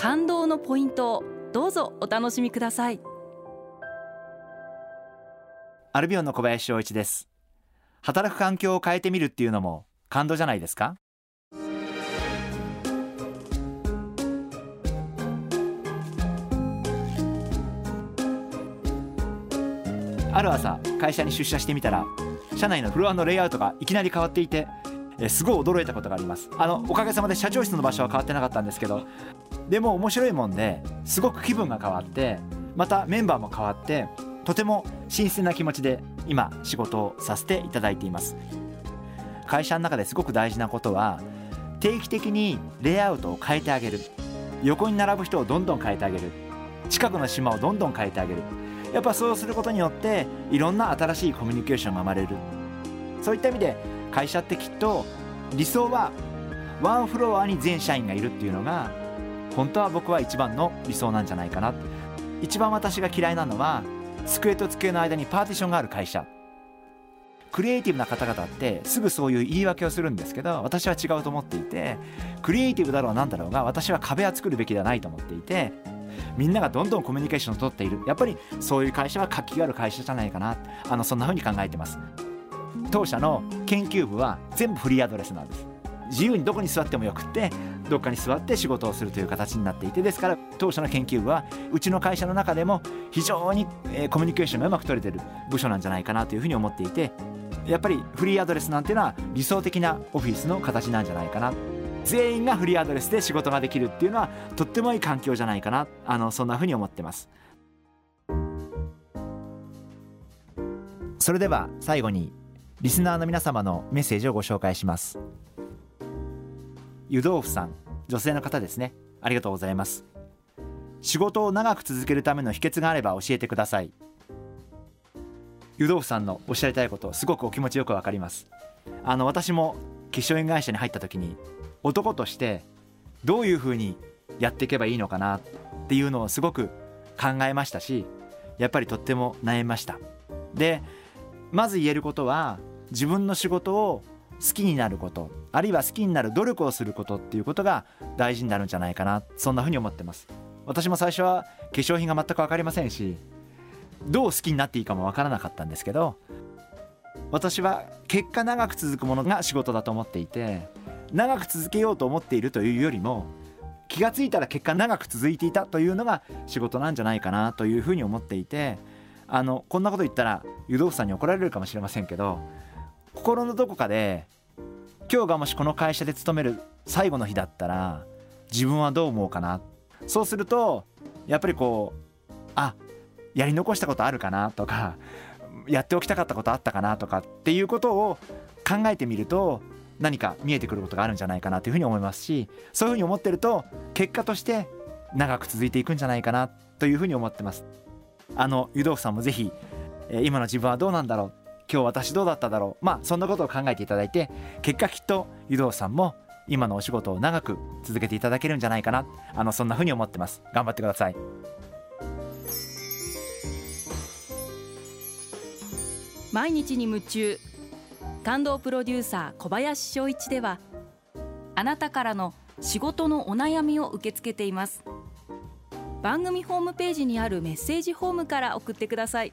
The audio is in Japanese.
感動のポイントをどうぞお楽しみください。アルビオンの小林翔一です。働く環境を変えてみるっていうのも感動じゃないですか？ある朝会社に出社してみたら社内のフロアのレイアウトがいきなり変わっていてえすごい驚いたことがあります。あのおかげさまで社長室の場所は変わってなかったんですけどでも面白いもんですごく気分が変わってまたメンバーも変わってとても新鮮な気持ちで今仕事をさせていただいています。会社の中ですごく大事なことは定期的にレイアウトを変えてあげる。横に並ぶ人をどんどん変えてあげる。近くの島をどんどん変えてあげる。やっぱそうすることによっていろんな新しいコミュニケーションが生まれる。そういった意味で会社ってきっと理想はワンフロアに全社員がいるっていうのが本当は僕は一番の理想なんじゃないかな一番私が嫌いなのは机と机の間にパーティションがある会社。クリエイティブな方々ってすぐそういう言い訳をするんですけど私は違うと思っていてクリエイティブだろうなんだろうが私は壁は作るべきではないと思っていてみんながどんどんコミュニケーションを取っている。やっぱりそういう会社は活気がある会社じゃないかなあのそんな風に考えてます。当社の研究部は全部フリーアドレスなんです自由にどこに座ってもよくってどっかに座って仕事をするという形になっていてですから当社の研究部はうちの会社の中でも非常に、えー、コミュニケーションがうまく取れてる部署なんじゃないかなというふうに思っていてやっぱりフリーアドレスなんていうのは理想的なオフィスの形なんじゃないかな全員がフリーアドレスで仕事ができるっていうのはとってもいい環境じゃないかな。あのそんなふうに思ってます。それでは最後にリスナーの皆様のメッセージをご紹介します。湯豆腐さん女性の方ですね。ありがとうございます。仕事を長く続けるための秘訣があれば教えてください。湯豆腐さんのおっしゃりたいことすごくお気持ちよくわかります。あの私も化粧品会社に入った時に男としてどういうふうにやっていけばいいのかなっていうのをすごく考えましたしやっぱりとっても悩みました。でまず言えることは自分の仕事を好きになることあるいは好きになる努力をすることっていうことが大事になるんじゃないかな。そんなふうに思ってます。私も最初は化粧品が全く分かりませんしどう好きになっていいかも分からなかったんですけど私は結果長く続くものが仕事だと思っていて長く続けようと思っているというよりも気が付いたら結果長く続いていたというのが仕事なんじゃないかなというふうに思っていてあのこんなこと言ったら湯豆腐さんに怒られるかもしれませんけど心のどこかで今日がもしこの会社で勤める最後の日だったら自分はどう思うかな。そうするとやっぱりこうあやり残したことあるかなとかやっておきたかったことあったかなとかっていうことを考えてみると何か見えてくることがあるんじゃないかなというふうに思いますしそういうふうに思ってると結果として長く続いていくんじゃないかなというふうに思ってます。あの湯豆腐さんもぜひ、今の自分はどうなんだろう今日私どうだっただろう。まあそんなことを考えていただいて結果きっと湯豆腐さんも今のお仕事を長く続けていただけるんじゃないかな。あのそんなふうに思ってます。頑張ってください。毎日に夢中。感動プロデューサー小林翔一ではあなたからの仕事のお悩みを受け付けています。番組ホームページにあるメッセージホームから送ってください。